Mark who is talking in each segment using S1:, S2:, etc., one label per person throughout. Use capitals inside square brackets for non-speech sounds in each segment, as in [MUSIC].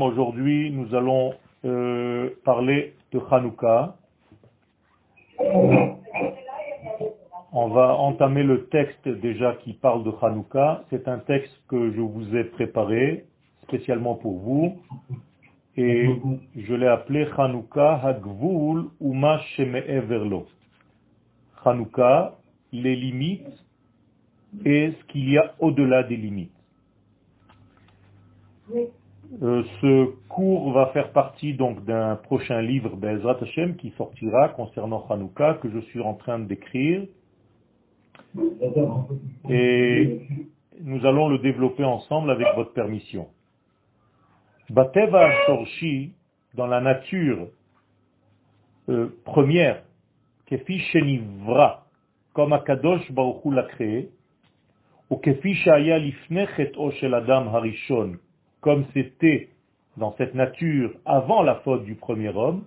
S1: Aujourd'hui nous allons euh, parler de Hanouka. On va entamer le texte déjà qui parle de Hanouka. C'est un texte que je vous ai préparé spécialement pour vous. Et je l'ai appelé Hanouka Hagvul Uma Sheme'everlo. Hanouka, les limites et ce qu'il y a au-delà des limites. Euh, ce cours va faire partie donc d'un prochain livre Bezrat Hashem qui sortira concernant Hanouka que je suis en train d'écrire. Et nous allons le développer ensemble avec votre permission. Bateva Shorshi, dans la nature euh, première, Kefi Shenivra, comme Akadosh Baruch l'a créé, ou Kefi Shaya Lifnechet Shel Adam Harishon, comme c'était dans cette nature avant la faute du premier homme,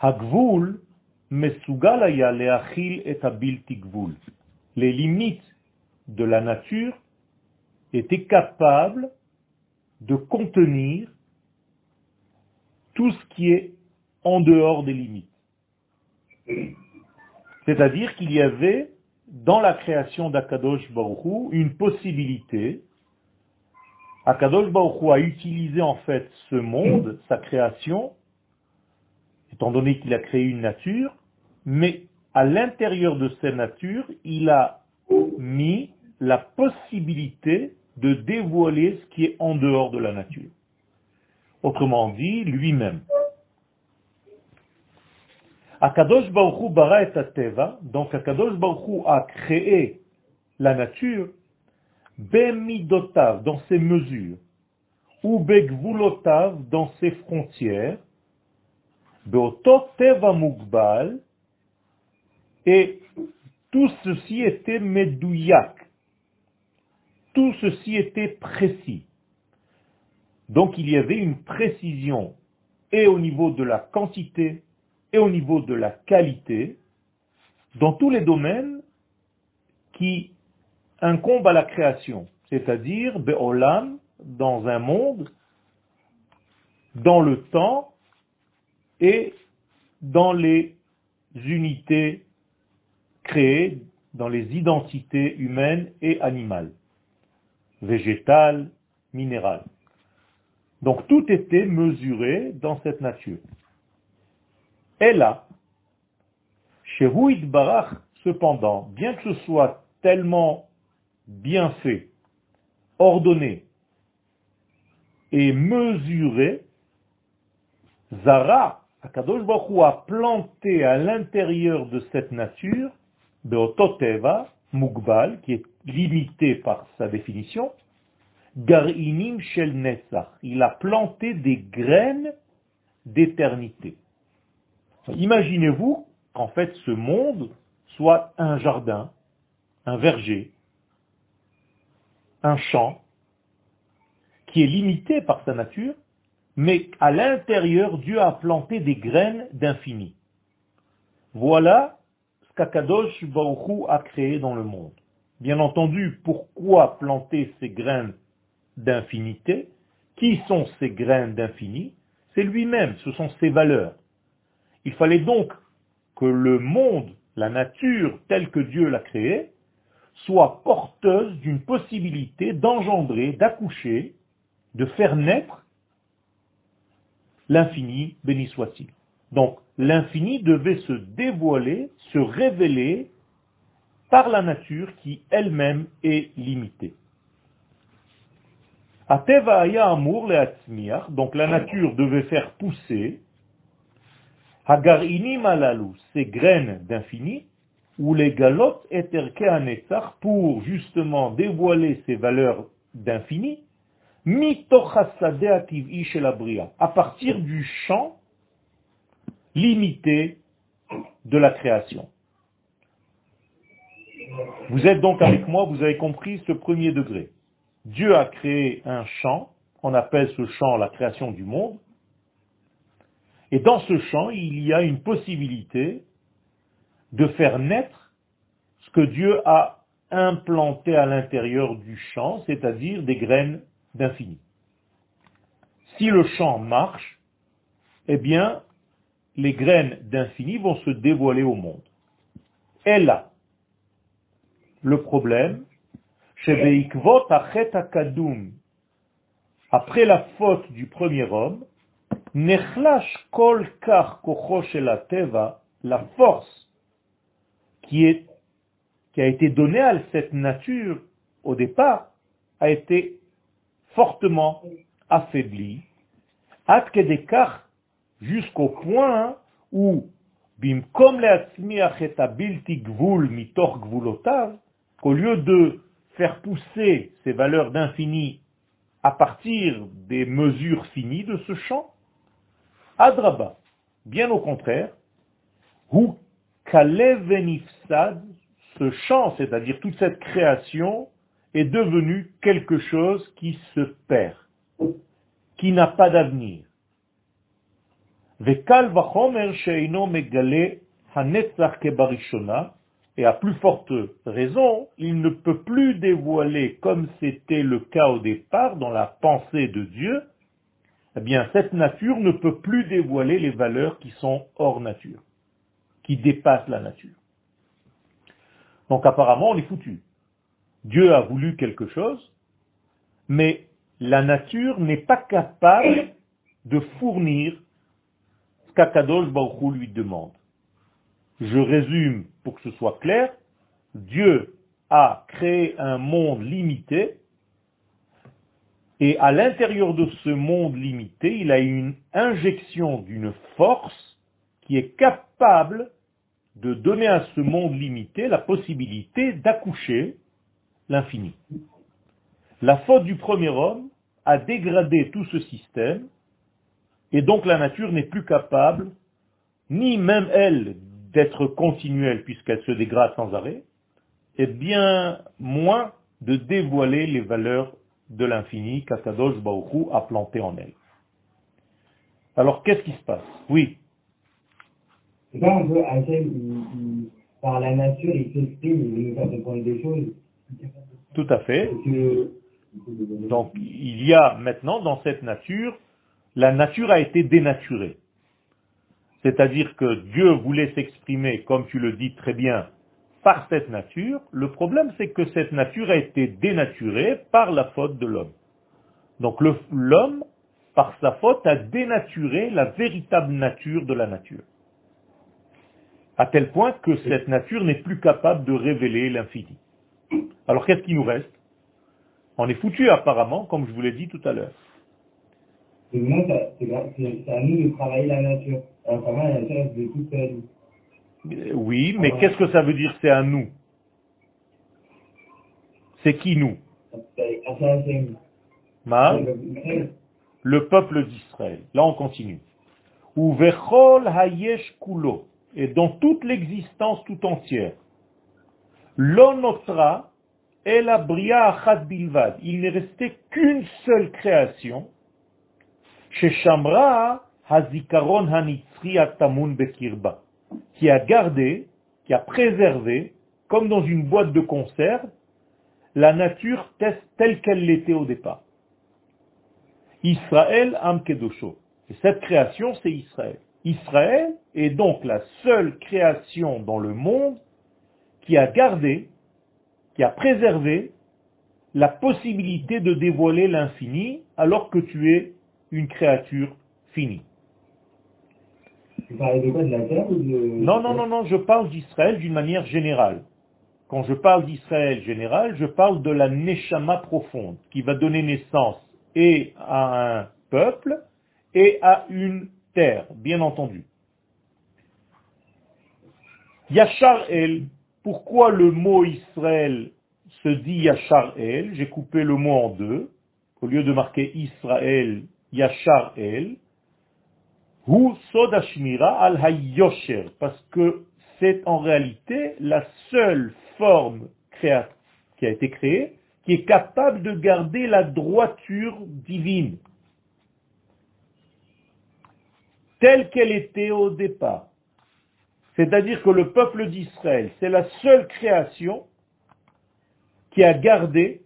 S1: Hagvul Mesugalaya Leachil et Abilti Les limites de la nature étaient capables de contenir tout ce qui est en dehors des limites. C'est-à-dire qu'il y avait dans la création d'Akadosh Baruch une possibilité. Akadosh Baruch a utilisé en fait ce monde, [CLEARS THROAT] sa création, étant donné qu'il a créé une nature, mais à l'intérieur de cette nature, il a mis la possibilité de dévoiler ce qui est en dehors de la nature. Autrement dit, lui-même. Akadosh Baruch bara et teva, donc Akadosh Baruch a créé la nature, bemidotav, dans ses mesures, ou begvulotav, dans ses frontières, beotot teva mugbal, et tout ceci était medouyak, tout ceci était précis. Donc il y avait une précision et au niveau de la quantité et au niveau de la qualité dans tous les domaines qui incombent à la création, c'est-à-dire Be'olam, dans un monde, dans le temps et dans les unités créées, dans les identités humaines et animales végétal, minéral. Donc tout était mesuré dans cette nature. Et là, chez Barach, cependant, bien que ce soit tellement bien fait, ordonné et mesuré, Zara, Akadosh Baruch a planté à l'intérieur de cette nature, de Ototeva, Mugbal, qui est limité par sa définition, Garinim Shel Nessach. Il a planté des graines d'éternité. Imaginez-vous qu'en fait ce monde soit un jardin, un verger, un champ, qui est limité par sa nature, mais à l'intérieur, Dieu a planté des graines d'infini. Voilà qu'Akadosh Baruchou a créé dans le monde. Bien entendu, pourquoi planter ces graines d'infinité? Qui sont ces graines d'infini? C'est lui-même, ce sont ses valeurs. Il fallait donc que le monde, la nature telle que Dieu l'a créée, soit porteuse d'une possibilité d'engendrer, d'accoucher, de faire naître l'infini, béni soit-il. Donc, l'infini devait se dévoiler, se révéler par la nature qui elle-même est limitée. Ateva amour le donc la nature devait faire pousser Hagarinim alalu, ces graines d'infini, ou les galotes eterke anetzach, pour justement dévoiler ces valeurs d'infini, à partir du champ limité de la création. Vous êtes donc avec moi, vous avez compris ce premier degré. Dieu a créé un champ, on appelle ce champ la création du monde, et dans ce champ, il y a une possibilité de faire naître ce que Dieu a implanté à l'intérieur du champ, c'est-à-dire des graines d'infini. Si le champ marche, eh bien, les graines d'infini vont se dévoiler au monde. Et là, le problème, après la faute du premier homme, la force qui, a été donnée à cette nature au départ a été fortement affaiblie, jusqu'au point où qu'au lieu de faire pousser ces valeurs d'infini à partir des mesures finies de ce champ, Adraba, bien au contraire, Kalevenifsad, ce champ, c'est-à-dire toute cette création, est devenu quelque chose qui se perd, qui n'a pas d'avenir. Et à plus forte raison, il ne peut plus dévoiler, comme c'était le cas au départ dans la pensée de Dieu, eh bien cette nature ne peut plus dévoiler les valeurs qui sont hors nature, qui dépassent la nature. Donc apparemment, on est foutu. Dieu a voulu quelque chose, mais la nature n'est pas capable de fournir ce qu'Akadosh Baruch lui demande. Je résume pour que ce soit clair. Dieu a créé un monde limité et à l'intérieur de ce monde limité, il a une injection d'une force qui est capable de donner à ce monde limité la possibilité d'accoucher l'infini. La faute du premier homme a dégradé tout ce système, et donc la nature n'est plus capable, ni même elle, d'être continuelle puisqu'elle se dégrade sans arrêt, et bien moins de dévoiler les valeurs de l'infini qu'Akadosh Baruch a planté en elle. Alors qu'est-ce qui se passe? Oui.
S2: C'est pas un peu par la nature, il s'exprime, il nous fait comprendre des choses
S1: tout à fait. Donc il y a maintenant dans cette nature, la nature a été dénaturée. C'est-à-dire que Dieu voulait s'exprimer, comme tu le dis très bien, par cette nature. Le problème, c'est que cette nature a été dénaturée par la faute de l'homme. Donc l'homme, par sa faute, a dénaturé la véritable nature de la nature. À tel point que cette nature n'est plus capable de révéler l'infini. Alors qu'est-ce qui nous reste? On est foutu apparemment, comme je vous l'ai dit tout à l'heure.
S2: C'est à nous de travailler la nature.
S1: Oui, mais qu'est-ce que ça veut dire c'est à nous? C'est qui nous? Le peuple d'Israël. Là on continue. Ou hayesh kulo. Et dans toute l'existence tout entière. L'onotra est la bria achat bilvad. Il n'est resté qu'une seule création. Chez Shamra, hazikaron hanitzri atamun bekirba. Qui a gardé, qui a préservé, comme dans une boîte de conserve, la nature telle qu'elle l'était au départ. Israël am kedosho. Et cette création, c'est Israël. Israël est donc la seule création dans le monde qui a gardé, qui a préservé la possibilité de dévoiler l'infini alors que tu es une créature finie.
S2: Tu parles de quoi de la terre ou de...
S1: Non, non, non, non, je parle d'Israël d'une manière générale. Quand je parle d'Israël général, je parle de la Neshama profonde, qui va donner naissance et à un peuple et à une terre, bien entendu. Yachar El, pourquoi le mot Israël se dit Yachar El? J'ai coupé le mot en deux. Au lieu de marquer Israël, Yachar El. Hu Sodashmira al Hayosher, parce que c'est en réalité la seule forme qui a été créée qui est capable de garder la droiture divine, telle qu'elle était au départ. C'est-à-dire que le peuple d'Israël, c'est la seule création qui a gardé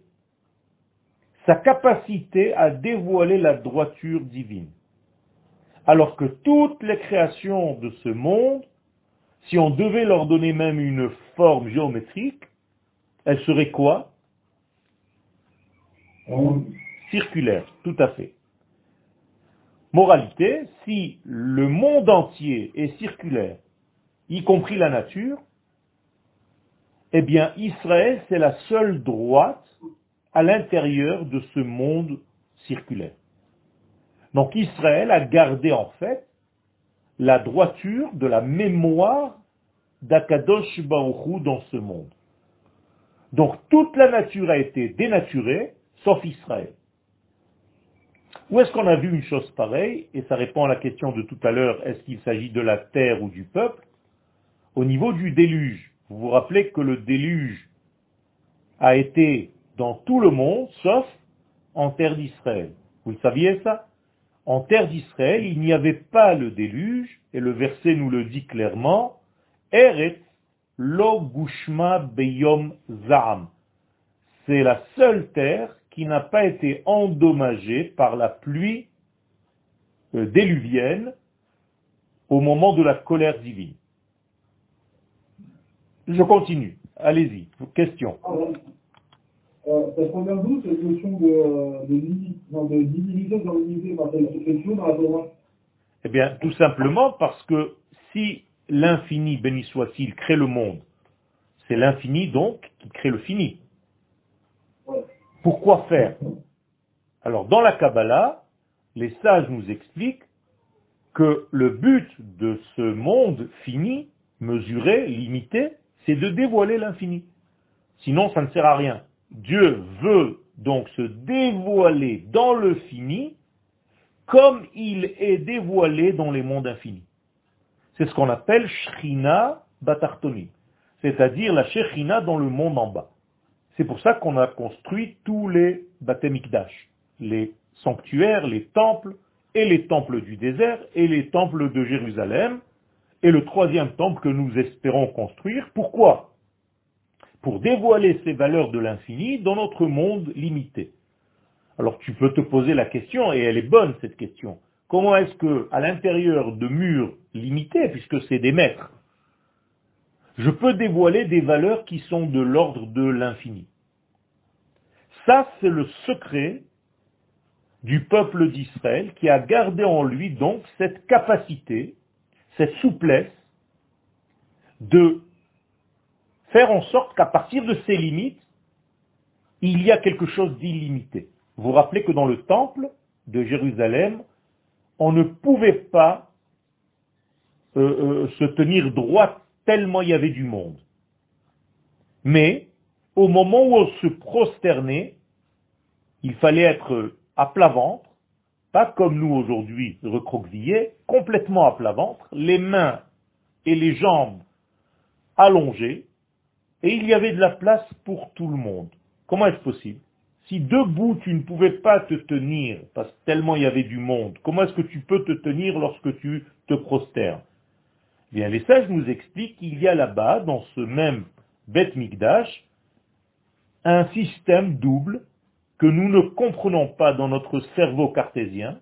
S1: sa capacité à dévoiler la droiture divine. Alors que toutes les créations de ce monde, si on devait leur donner même une forme géométrique, elles seraient quoi? Circulaire, tout à fait. Moralité, si le monde entier est circulaire, y compris la nature, eh bien Israël, c'est la seule droite à l'intérieur de ce monde circulaire. Donc Israël a gardé en fait la droiture de la mémoire d'Akadosh Baruchou dans ce monde. Donc toute la nature a été dénaturée, sauf Israël. Où est-ce qu'on a vu une chose pareille Et ça répond à la question de tout à l'heure, est-ce qu'il s'agit de la terre ou du peuple Au niveau du déluge, vous vous rappelez que le déluge a été dans tout le monde, sauf en terre d'Israël. Vous le saviez ça? En terre d'Israël, il n'y avait pas le déluge, et le verset nous le dit clairement, Eret lo gushma beyom za'am. C'est la seule terre qui n'a pas été endommagée par la pluie euh, déluvienne au moment de la colère divine. Je continue. Allez-y. Question.
S3: Ah, euh, d'où cette notion de, de, de divinité dans l'unité dans la Torah
S1: Eh bien, tout simplement parce que si l'infini, béni soit-il, crée le monde, c'est l'infini donc qui crée le fini. Pourquoi faire? Alors, dans la Kabbalah, les sages nous expliquent que le but de ce monde fini, mesuré, limité, c'est de dévoiler l'infini. Sinon, ça ne sert à rien. Dieu veut donc se dévoiler dans le fini comme il est dévoilé dans les mondes infinis. C'est ce qu'on appelle Shrina Batartoni, c'est-à-dire la Shekhinah dans le monde en bas. C'est pour ça qu'on a construit tous les Batemikdash, les sanctuaires, les temples, et les temples du désert, et les temples de Jérusalem, et le troisième temple que nous espérons construire. Pourquoi? Pour dévoiler ces valeurs de l'infini dans notre monde limité. Alors tu peux te poser la question, et elle est bonne cette question, comment est-ce que, à l'intérieur de murs limités, puisque c'est des mètres, je peux dévoiler des valeurs qui sont de l'ordre de l'infini Ça, c'est le secret du peuple d'Israël qui a gardé en lui donc cette capacité, cette souplesse de faire en sorte qu'à partir de ces limites, il y a quelque chose d'illimité. Vous vous rappelez que dans le temple de Jérusalem, on ne pouvait pas euh, euh, se tenir droit tellement il y avait du monde. Mais au moment où on se prosternait, il fallait être à plat ventre, pas comme nous aujourd'hui recroquevillés, complètement à plat ventre, les mains et les jambes allongées, et il y avait de la place pour tout le monde. Comment est-ce possible? Si debout tu ne pouvais pas te tenir, parce que tellement il y avait du monde, comment est-ce que tu peux te tenir lorsque tu te prosternes? Bien, les sages nous expliquent qu'il y a là-bas, dans ce même Beth Mikdash, un système double que nous ne comprenons pas dans notre cerveau cartésien,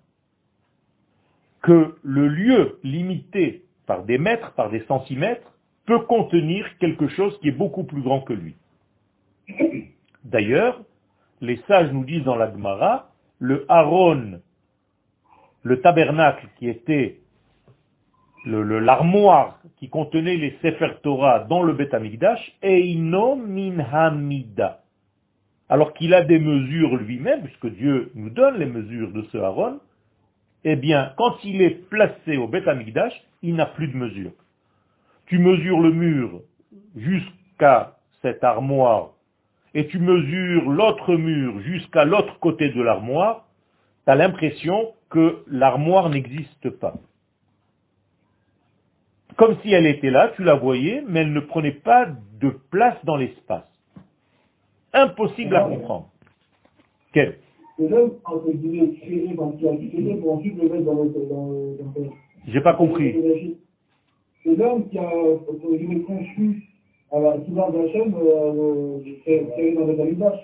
S1: que le lieu limité par des mètres, par des centimètres, peut contenir quelque chose qui est beaucoup plus grand que lui. D'ailleurs, les sages nous disent dans la Gemara, le Aaron, le tabernacle qui était l'armoire qui contenait les Sefer Torah dans le Beth Amikdash, Eino min hamida. Alors qu'il a des mesures lui-même, puisque Dieu nous donne les mesures de ce Aaron, eh bien, quand il est placé au Beth Amikdash, il n'a plus de mesures tu mesures le mur jusqu'à cette armoire et tu mesures l'autre mur jusqu'à l'autre côté de l'armoire, tu as l'impression que l'armoire n'existe pas. Comme si elle était là, tu la voyais, mais elle ne prenait pas de place dans l'espace. Impossible à comprendre. Quel? J'ai pas compris
S3: c'est l'homme qui a conçu à la souvent d'Hachem, euh, dans le Talibash.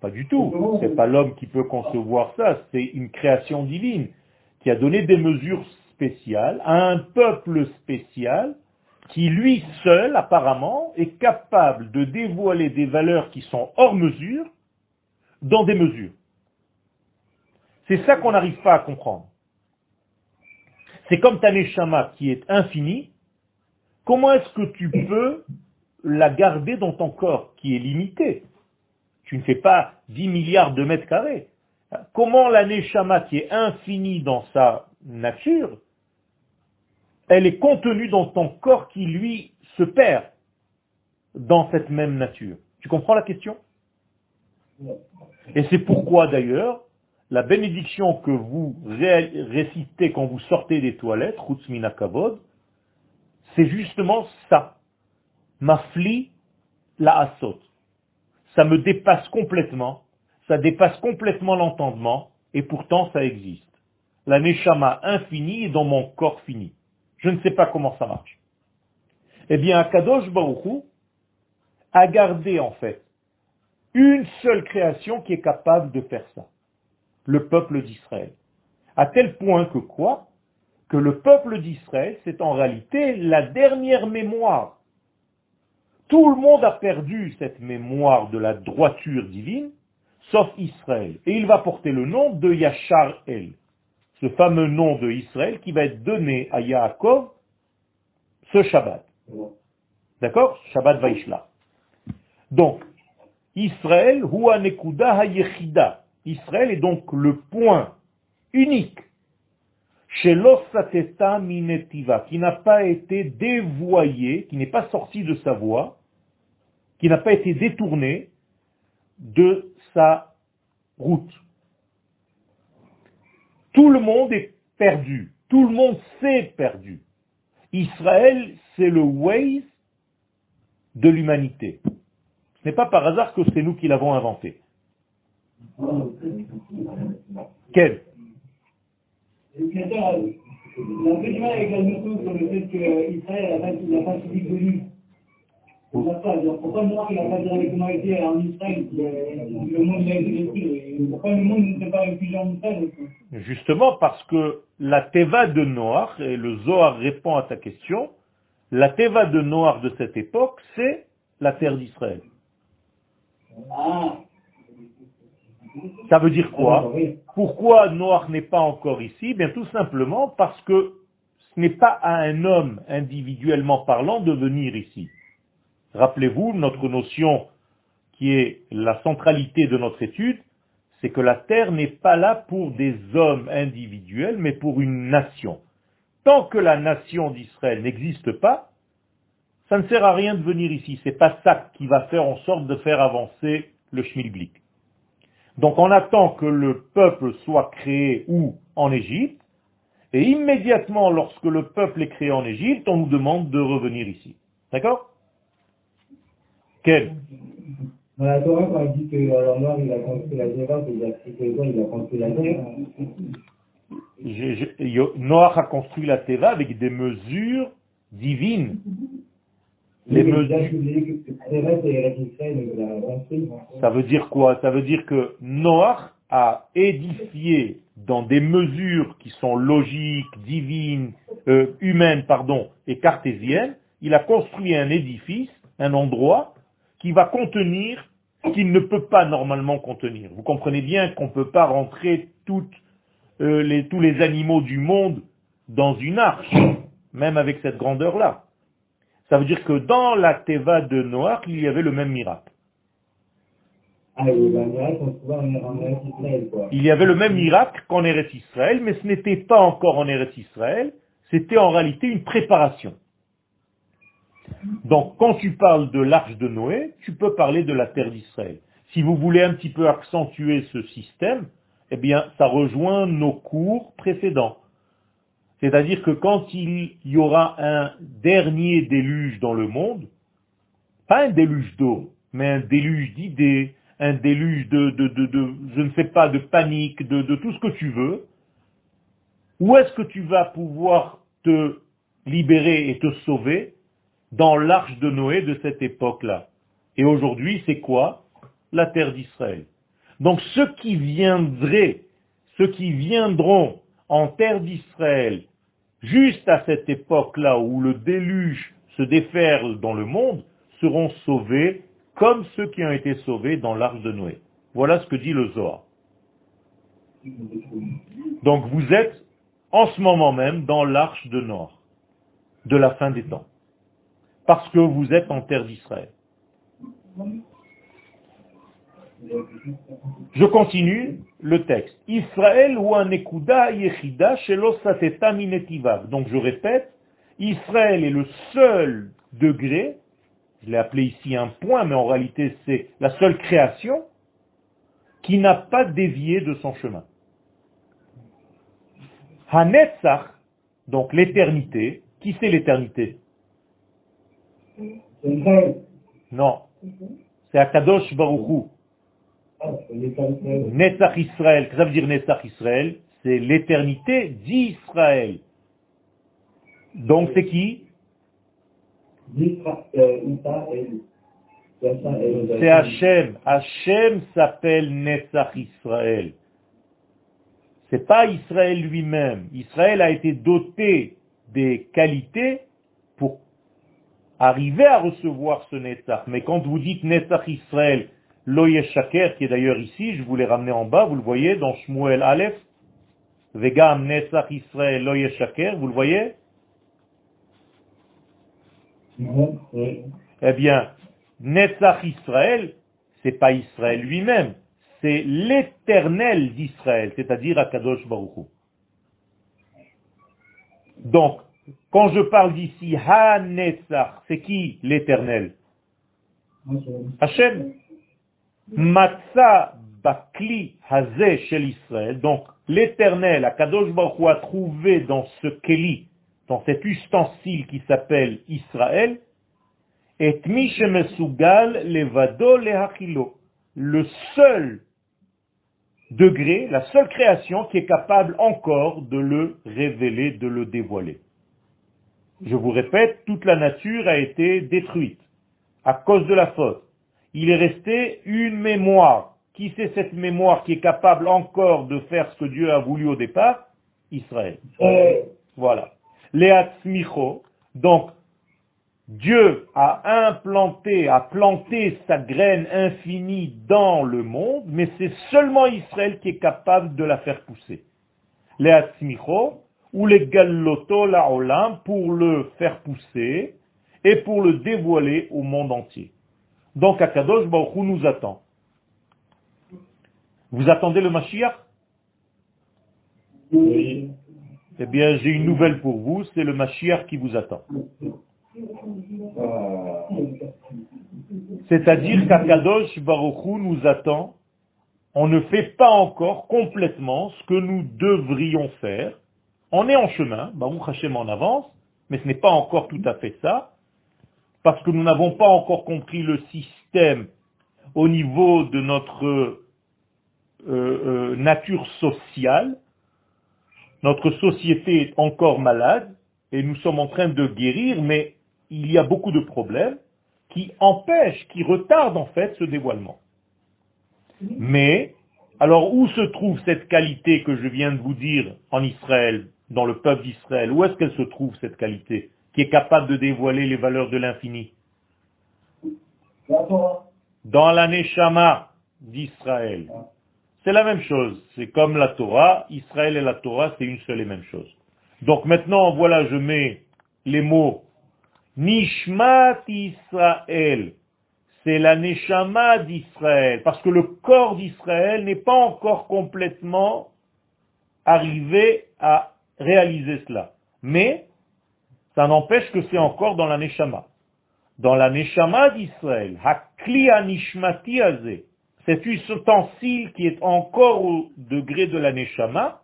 S1: Pas du tout. C'est pas l'homme qui peut concevoir ça. C'est une création divine qui a donné des mesures spéciales à un peuple spécial qui lui seul, apparemment, est capable de dévoiler des valeurs qui sont hors mesure dans des mesures. C'est ça qu'on n'arrive pas à comprendre. C'est comme ta neshama qui est infinie. Comment est-ce que tu peux la garder dans ton corps qui est limité? Tu ne fais pas 10 milliards de mètres carrés. Comment la neshama qui est infinie dans sa nature, elle est contenue dans ton corps qui lui se perd dans cette même nature Tu comprends la question? Et c'est pourquoi d'ailleurs la bénédiction que vous récitez quand vous sortez des toilettes, Rutsmina Kavod, c'est justement ça. Mafli la asot. Ça me dépasse complètement, ça dépasse complètement l'entendement, et pourtant ça existe. La neshama infinie est dans mon corps fini. Je ne sais pas comment ça marche. Eh bien, Akadosh Baruchou a gardé en fait une seule création qui est capable de faire ça le peuple d'Israël. À tel point que quoi? Que le peuple d'Israël, c'est en réalité la dernière mémoire. Tout le monde a perdu cette mémoire de la droiture divine, sauf Israël. Et il va porter le nom de Yachar El, ce fameux nom de Israël qui va être donné à Yaakov ce Shabbat. D'accord? Shabbat Vaishla. Donc, Israël, Hua HaYechida, Israël est donc le point unique chez l'Ossatesta Minetiva, qui n'a pas été dévoyé, qui n'est pas sorti de sa voie, qui n'a pas été détourné de sa route. Tout le monde est perdu. Tout le monde s'est perdu. Israël, c'est le Waze de l'humanité. Ce n'est pas par hasard que c'est nous qui l'avons inventé. Quel?
S2: Le monde le monde pas
S1: Justement parce que la Teva de Noir, et le Zohar répond à ta question, la Teva de Noir de cette époque, c'est la terre d'Israël. Ah, ça veut dire quoi Pourquoi Noir n'est pas encore ici? Bien tout simplement parce que ce n'est pas à un homme individuellement parlant de venir ici. Rappelez-vous, notre notion qui est la centralité de notre étude, c'est que la terre n'est pas là pour des hommes individuels, mais pour une nation. Tant que la nation d'Israël n'existe pas, ça ne sert à rien de venir ici. C'est pas ça qui va faire en sorte de faire avancer le schmilblick. Donc on attend que le peuple soit créé où? En Égypte. Et immédiatement, lorsque le peuple est créé en Égypte, on nous demande de revenir ici. D'accord? Quel?
S2: Dans la Torah, quand il dit que alors noir, il a construit la terre, il a, il a construit la terre.
S1: Noir a construit la Teva avec des mesures divines. Les mesures. Ça veut dire quoi? Ça veut dire que Noach a édifié dans des mesures qui sont logiques, divines, euh, humaines, pardon, et cartésiennes, il a construit un édifice, un endroit, qui va contenir ce qu'il ne peut pas normalement contenir. Vous comprenez bien qu'on ne peut pas rentrer toutes, euh, les, tous les animaux du monde dans une arche, même avec cette grandeur-là. Ça veut dire que dans la Teva de Noach, il y avait le même miracle.
S2: Ah,
S1: il y avait le même miracle qu'en Eretz Israël, mais ce n'était pas encore en Eretz Israël, c'était en réalité une préparation. Donc, quand tu parles de l'arche de Noé, tu peux parler de la terre d'Israël. Si vous voulez un petit peu accentuer ce système, eh bien, ça rejoint nos cours précédents. C'est-à-dire que quand il y aura un dernier déluge dans le monde, pas un déluge d'eau, mais un déluge d'idées, un déluge de, de, de, je ne sais pas, de panique, de, de tout ce que tu veux, où est-ce que tu vas pouvoir te libérer et te sauver? Dans l'arche de Noé de cette époque-là Et aujourd'hui, c'est quoi? La terre d'Israël. Donc ceux qui viendraient, ceux qui viendront en terre d'Israël, juste à cette époque-là où le déluge se déferle dans le monde, seront sauvés comme ceux qui ont été sauvés dans l'arche de Noé. Voilà ce que dit le Zohar. Donc vous êtes en ce moment même dans l'arche de Nord, de la fin des temps, parce que vous êtes en terre d'Israël. Je continue le texte. Israël ou un yechida minetivav. Donc je répète, Israël est le seul degré, je l'ai appelé ici un point, mais en réalité c'est la seule création qui n'a pas dévié de son chemin. Hanetzach, donc l'éternité, qui c'est l'éternité? Non, c'est Akadosh Baruchou. Netzach Israël, que ça veut dire Netzach Israël? C'est l'éternité d'Israël. Donc c'est qui? C'est Hachem. Hachem s'appelle Netzach Israël. C'est pas Israël lui-même. Israël a été doté des qualités arriver à recevoir ce Netzach. Mais quand vous dites Netzach Israël, Shaker, qui est d'ailleurs ici, je vous l'ai ramené en bas, vous le voyez, dans Shmuel Aleph, Vegam Netzach Israël Shaker, vous le voyez Eh bien, Netzach Israël, c'est pas Israël lui-même, c'est l'éternel d'Israël, c'est-à-dire Akadosh Baruch Donc, quand je parle d'ici Ha-Netzach, c'est qui l'éternel? Hachem. Matza Bakli Hazeh shel Israël. Donc, l'éternel, Akadosh Baruch a trouvé dans ce Keli, dans cet ustensile qui s'appelle Israël, et Mishemesugal levado lehachilo. Le seul degré, la seule création qui est capable encore de le révéler, de le dévoiler. Je vous répète, toute la nature a été détruite à cause de la faute. Il est resté une mémoire. Qui c'est cette mémoire qui est capable encore de faire ce que Dieu a voulu au départ? Israël. Voilà. Léatzmicho. Donc, Dieu a implanté, a planté sa graine infinie dans le monde, mais c'est seulement Israël qui est capable de la faire pousser. Les ou les galloto la pour le faire pousser et pour le dévoiler au monde entier. Donc Akadosh Baruch nous attend. Vous attendez le Mashiach?
S3: Oui.
S1: Eh bien, j'ai une nouvelle pour vous, c'est le Mashiach qui vous attend. C'est-à-dire qu'Akadosh Baruchou nous attend. On ne fait pas encore complètement ce que nous devrions faire. On est en chemin, Baruch Hashem en avance, mais ce n'est pas encore tout à fait ça, parce que nous n'avons pas encore compris le système au niveau de notre euh, euh, nature sociale. Notre société est encore malade et nous sommes en train de guérir, mais il y a beaucoup de problèmes qui empêchent, qui retardent en fait ce dévoilement. Mais, alors où se trouve cette qualité que je viens de vous dire en Israël, dans le peuple d'Israël Où est-ce qu'elle se trouve cette qualité qui est capable de dévoiler les valeurs de l'infini Dans l'année Shama d'Israël. C'est la même chose. C'est comme la Torah. Israël et la Torah, c'est une seule et même chose. Donc maintenant, voilà, je mets les mots Nishmat Israël, c'est la Neshama d'Israël, parce que le corps d'Israël n'est pas encore complètement arrivé à réaliser cela. Mais, ça n'empêche que c'est encore dans la Neshama. Dans la Neshama d'Israël, Hakli Nishmati ustensile qui est encore au degré de la Neshama,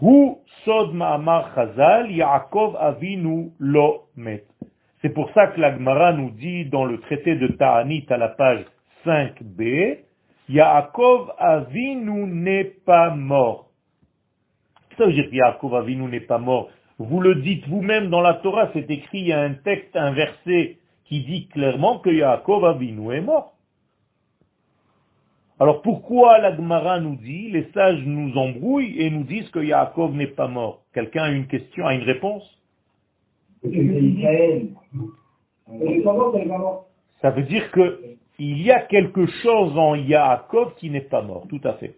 S1: Hu Sod Ma'amar Chazal, Yaakov Avinu Lo Met. C'est pour ça que l'Agmara nous dit dans le traité de Ta'anit à la page 5b, Yaakov Avinu n'est pas mort. Ça veut dire que Yaakov Avinu n'est pas mort. Vous le dites vous-même dans la Torah, c'est écrit, il y a un texte, un verset qui dit clairement que Yaakov Avinu est mort. Alors pourquoi la Gemara nous dit, les sages nous embrouillent et nous disent que Yaakov n'est pas mort? Quelqu'un a une question, a une réponse? Ça veut dire que il y a quelque chose en Yaakov qui n'est pas mort, tout à fait.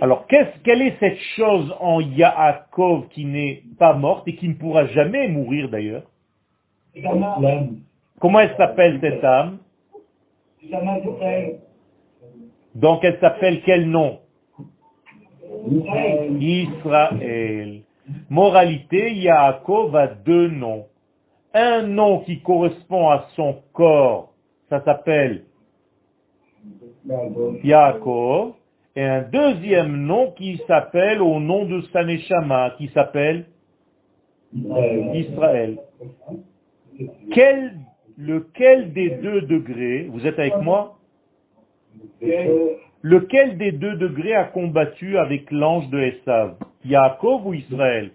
S1: Alors, quelle est cette chose en Yaakov qui n'est pas morte et qui ne pourra jamais mourir d'ailleurs? Comment elle s'appelle cette âme? Donc elle s'appelle quel nom? Israël. Moralité, Yaakov a deux noms. Un nom qui correspond à son corps, ça s'appelle Yaakov, et un deuxième nom qui s'appelle au nom de Saneshama, qui s'appelle Israël. Quel, lequel des deux degrés, vous êtes avec moi? Lequel des deux degrés a combattu avec l'ange de Esav? Yaakov ou Israël?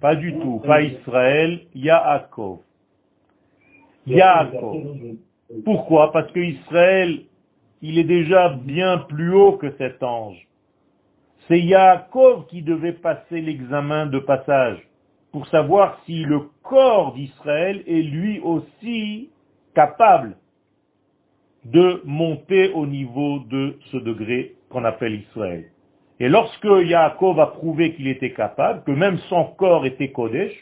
S1: Pas du tout, pas Israël, Yaakov. Yaakov. Pourquoi? Parce que Israël, il est déjà bien plus haut que cet ange. C'est Yaakov qui devait passer l'examen de passage pour savoir si le corps d'Israël est lui aussi capable de monter au niveau de ce degré qu'on appelle Israël. Et lorsque Yaakov a prouvé qu'il était capable, que même son corps était Kodesh,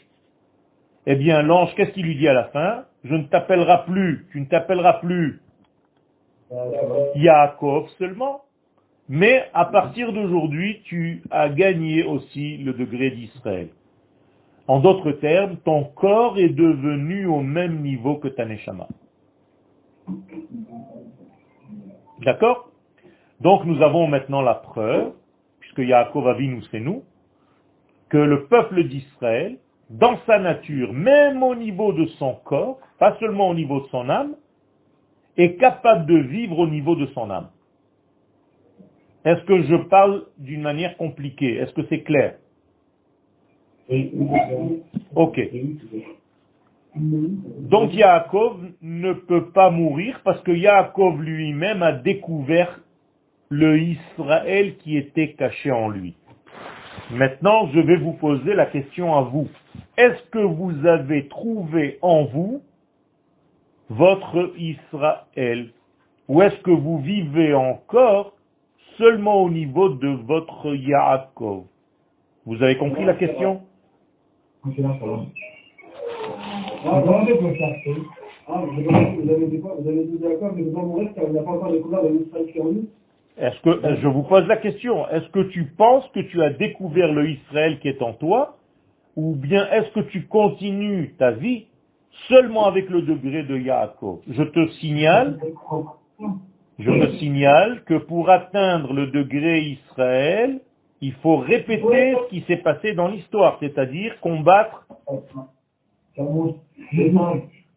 S1: eh bien l'ange, qu'est-ce qu'il lui dit à la fin? Je ne t'appellerai plus, tu ne t'appelleras plus Yaakov seulement, mais à partir d'aujourd'hui, tu as gagné aussi le degré d'Israël. En d'autres termes, ton corps est devenu au même niveau que ta neshama. D'accord? Donc nous avons maintenant la preuve, puisque Yaakov Avinu c'est nous, que le peuple d'Israël, dans sa nature, même au niveau de son corps, pas seulement au niveau de son âme, est capable de vivre au niveau de son âme. Est-ce que je parle d'une manière compliquée? Est-ce que c'est clair? Ok. Donc Yaakov ne peut pas mourir parce que Yaakov lui-même a découvert le Israël qui était caché en lui. Maintenant, je vais vous poser la question à vous. Est-ce que vous avez trouvé en vous votre Israël? Ou est-ce que vous vivez encore seulement au niveau de votre Yaakov? Vous avez compris la question? Est-ce que, je vous pose la question, est-ce que tu penses que tu as découvert le Israël qui est en toi, ou bien est-ce que tu continues ta vie seulement avec le degré de Yaakov? Je te signale, je te signale que pour atteindre le degré Israël, il faut répéter ce qui s'est passé dans l'histoire, c'est-à-dire combattre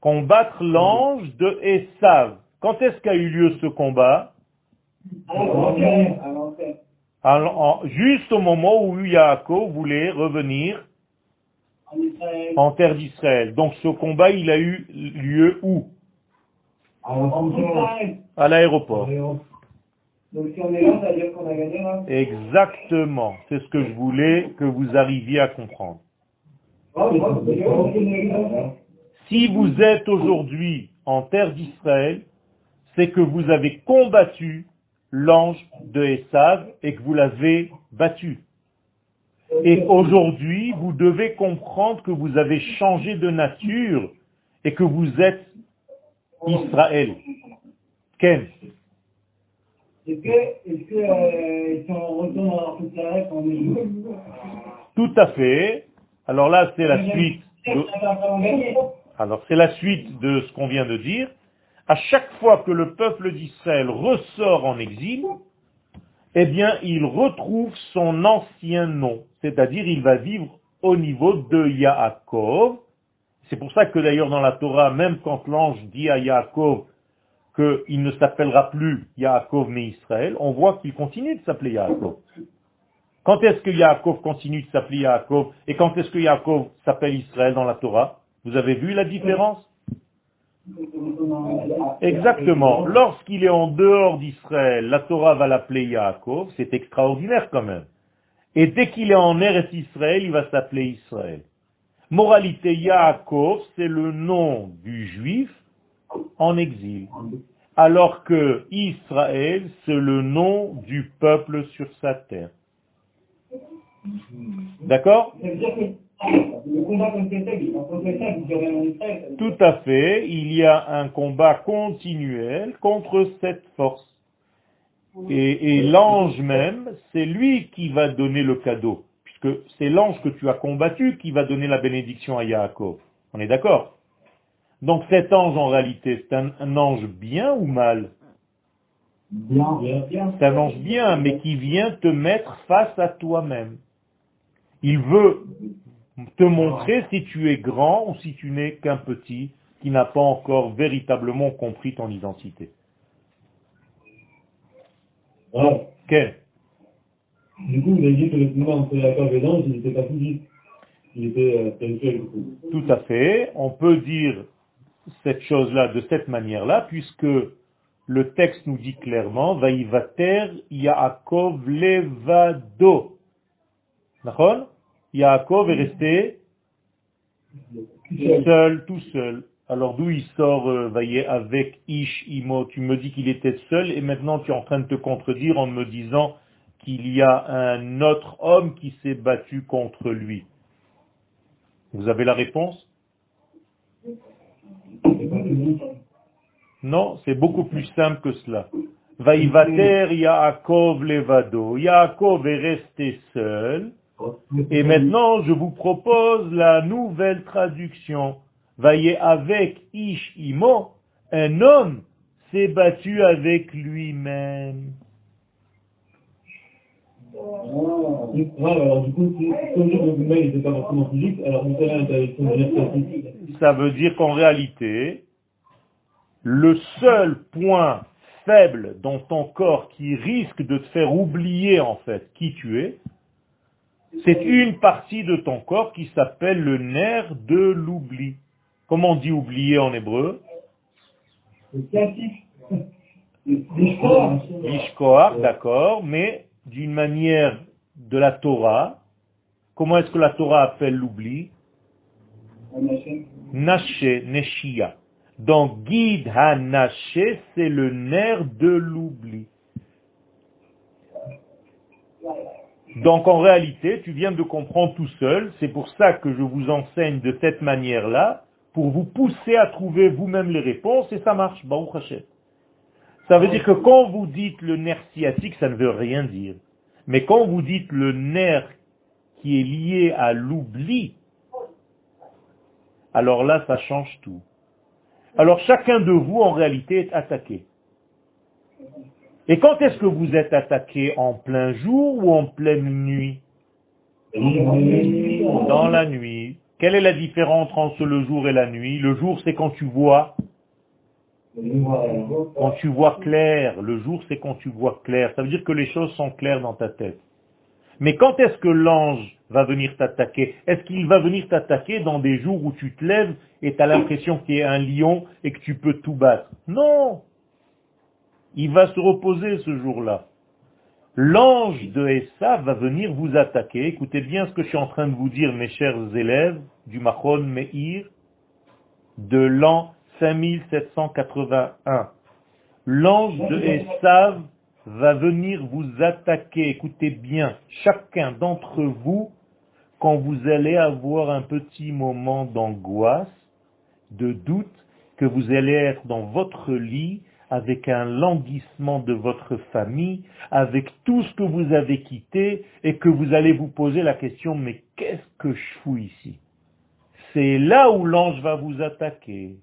S1: Combattre l'ange de Esav. Quand est-ce qu'a eu lieu ce combat? Juste au moment où Yaakov voulait revenir en terre d'Israël. Donc ce combat, il a eu lieu où? À l'aéroport. Exactement. C'est ce que je voulais que vous arriviez à comprendre. Si vous êtes aujourd'hui en terre d'Israël, c'est que vous avez combattu l'ange de Esav et que vous l'avez battu. Et aujourd'hui, vous devez comprendre que vous avez changé de nature et que vous êtes Israël. Ken
S2: Est-ce que, euh,
S1: Tout à fait. Alors là, c'est la suite. Alors c'est la suite de ce qu'on vient de dire. À chaque fois que le peuple d'Israël ressort en exil, eh bien, il retrouve son ancien nom. C'est-à-dire, il va vivre au niveau de Yaakov. C'est pour ça que d'ailleurs dans la Torah, même quand l'ange dit à Yaakov qu'il ne s'appellera plus Yaakov mais Israël, on voit qu'il continue de s'appeler Yaakov. Quand est-ce que Yaakov continue de s'appeler Yaakov et quand est-ce que Yaakov s'appelle Israël dans la Torah? Vous avez vu la différence? Exactement. Lorsqu'il est en dehors d'Israël, la Torah va l'appeler Yaakov, c'est extraordinaire quand même. Et dès qu'il est en Eretz Israël, il va s'appeler Israël. Moralité, Yaakov, c'est le nom du juif en exil. Alors que Israël, c'est le nom du peuple sur sa terre. D'accord? Tout à fait. Il y a un combat continuel contre cette force. Et, l'ange même, c'est lui qui va donner le cadeau. Puisque c'est l'ange que tu as combattu qui va donner la bénédiction à Yaakov. On est d'accord? Donc cet ange en réalité, c'est un, ange bien ou mal?
S3: Bien.
S1: C'est un ange bien, mais qui vient te mettre face à toi-même. Il veut te montrer si tu es grand ou si tu n'es qu'un petit qui n'a pas encore véritablement compris ton identité.
S3: Alors,
S1: Quel
S3: du coup, vous avez dit que le combat entre Jacob et l'ange, il n'était pas physique. Il était euh, spirituel, coup.
S1: Tout à fait. On peut dire cette chose-là de cette manière-là, puisque le texte nous dit clairement, Vaïvater Yaakov levado. D'accord? Yaakov est resté seul, tout seul. Alors d'où il sort, euh, voyez, avec Ish, Imo Tu me dis qu'il était seul et maintenant tu es en train de te contredire en me disant qu'il y a un autre homme qui s'est battu contre lui. Vous avez la réponse? Non, c'est beaucoup plus simple que cela. Vaïvater Yaakov levado. Yaakov est resté seul. Et maintenant, je vous propose la nouvelle traduction. Voyez, avec Ish Imo, un homme s'est battu avec lui-même. Ça veut dire qu'en réalité, le seul point faible dans ton corps qui risque de te faire oublier en fait qui tu es, c'est une partie de ton corps qui s'appelle le nerf de l'oubli. Comment on dit oublier en hébreu? Lishkoar, d'accord, mais d'une manière de la Torah, comment est-ce que la Torah appelle l'oubli? Naché, Neshia. Donc, guide ha-naché, c'est le nerf de l'oubli. Donc en réalité, tu viens de comprendre tout seul, c'est pour ça que je vous enseigne de cette manière-là, pour vous pousser à trouver vous-même les réponses, et ça marche, Baruch Hashem. Ça veut dire que quand vous dites le nerf sciatique, ça ne veut rien dire. Mais quand vous dites le nerf qui est lié à l'oubli, alors là, ça change tout. Alors chacun de vous, en réalité, est attaqué. Et quand est-ce que vous êtes attaqué En plein jour ou en pleine nuit? Dans la nuit. Quelle est la différence entre le jour et la nuit? Le jour, c'est quand tu vois. Quand tu vois clair. Le jour, c'est quand tu vois clair. Ça veut dire que les choses sont claires dans ta tête. Mais quand est-ce que l'ange va venir t'attaquer? Est-ce qu'il va venir t'attaquer dans des jours où tu te lèves et tu as l'impression qu'il y a un lion et que tu peux tout battre? Non il va se reposer ce jour-là. L'ange de Essa va venir vous attaquer. Écoutez bien ce que je suis en train de vous dire, mes chers élèves du Mahon Meir, de l'an 5781. L'ange de Esav va venir vous attaquer. Écoutez bien, chacun d'entre vous, quand vous allez avoir un petit moment d'angoisse, de doute, que vous allez être dans votre lit avec un languissement de votre famille, avec tout ce que vous avez quitté, et que vous allez vous poser la question, mais qu'est-ce que je fous ici? C'est là où l'ange va vous attaquer.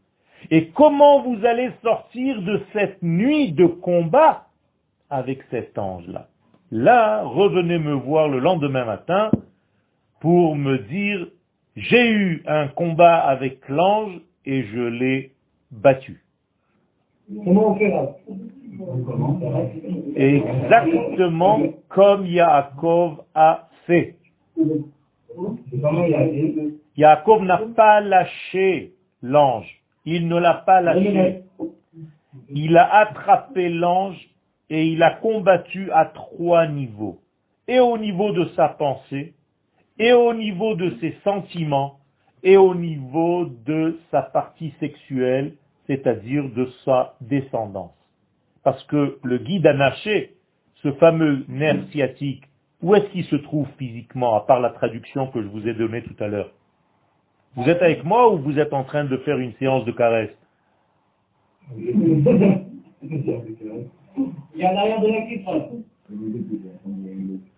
S1: Et comment vous allez sortir de cette nuit de combat avec cet ange-là? Là, revenez me voir le lendemain matin pour me dire, j'ai eu un combat avec l'ange et je l'ai battu.
S3: Comment on fait là
S1: Exactement comme Yaakov a fait. Yaakov n'a pas lâché l'ange. Il ne l'a pas lâché. Il a attrapé l'ange et il a combattu à trois niveaux. Et au niveau de sa pensée, et au niveau de ses sentiments, et au niveau de sa partie sexuelle, c'est-à-dire de sa descendance. Parce que le guide anaché, ce fameux nerf sciatique, où est-ce qu'il se trouve physiquement, à part la traduction que je vous ai donnée tout à l'heure? Vous êtes avec moi ou vous êtes en train de faire une séance de caresse?
S2: La